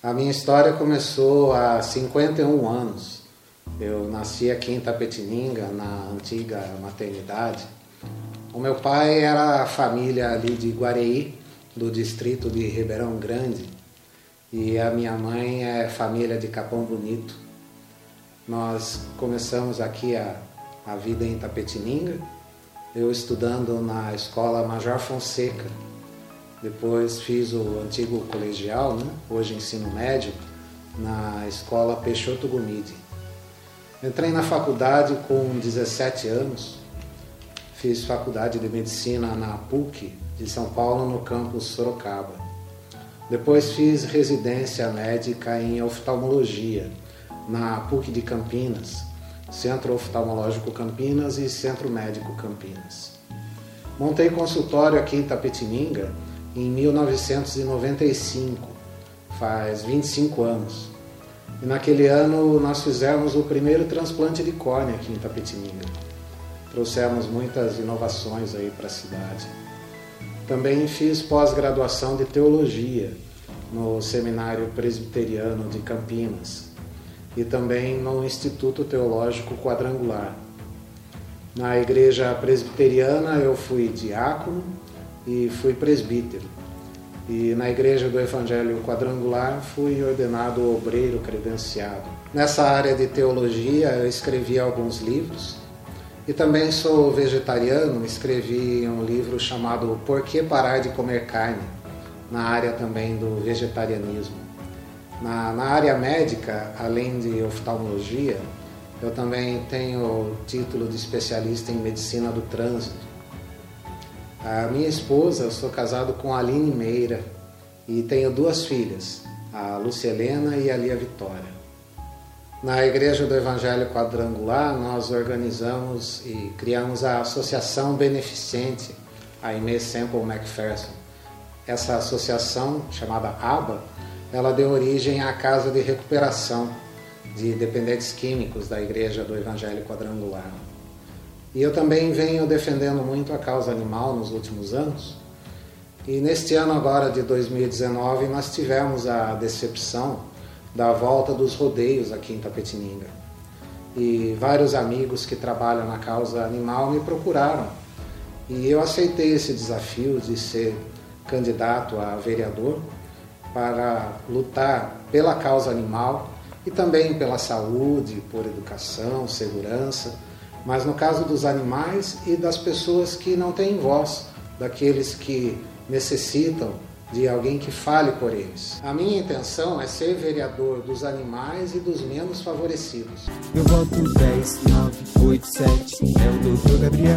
A minha história começou há 51 anos. Eu nasci aqui em Tapetininga, na antiga maternidade. O meu pai era a família ali de Guareí, do distrito de Ribeirão Grande, e a minha mãe é família de Capão Bonito. Nós começamos aqui a, a vida em Tapetininga, eu estudando na escola Major Fonseca, depois fiz o antigo colegial, né? hoje ensino médio, na escola Peixoto Gumide. Entrei na faculdade com 17 anos, fiz faculdade de medicina na PUC de São Paulo, no campus Sorocaba. Depois fiz residência médica em oftalmologia na PUC de Campinas, Centro Oftalmológico Campinas e Centro Médico Campinas. Montei consultório aqui em Tapetininga em 1995, faz 25 anos. E naquele ano nós fizemos o primeiro transplante de córnea aqui em Tapetininga. Trouxemos muitas inovações aí para a cidade. Também fiz pós-graduação de teologia no Seminário Presbiteriano de Campinas e também no Instituto Teológico Quadrangular. Na igreja presbiteriana eu fui diácono e fui presbítero. E na igreja do Evangelho Quadrangular fui ordenado obreiro credenciado. Nessa área de teologia eu escrevi alguns livros e também sou vegetariano, escrevi um livro chamado Por que parar de comer carne, na área também do vegetarianismo. Na, na área médica, além de oftalmologia, eu também tenho o título de especialista em medicina do trânsito a minha esposa, eu sou casado com a Aline Meira e tenho duas filhas, a Lúcia Helena e a Lia Vitória. Na Igreja do Evangelho Quadrangular, nós organizamos e criamos a Associação Beneficente, a Ime Sample MacPherson. Essa associação, chamada ABA, ela deu origem à Casa de Recuperação de Dependentes Químicos da Igreja do Evangelho Quadrangular. E eu também venho defendendo muito a causa animal nos últimos anos. E neste ano agora de 2019 nós tivemos a decepção da volta dos rodeios aqui em Tapetininga. E vários amigos que trabalham na causa animal me procuraram. E eu aceitei esse desafio de ser candidato a vereador para lutar pela causa animal e também pela saúde, por educação, segurança mas no caso dos animais e das pessoas que não têm voz, daqueles que necessitam de alguém que fale por eles. A minha intenção é ser vereador dos animais e dos menos favorecidos. Eu voto 10, 9, 8, 7, é o doutor Gabriel.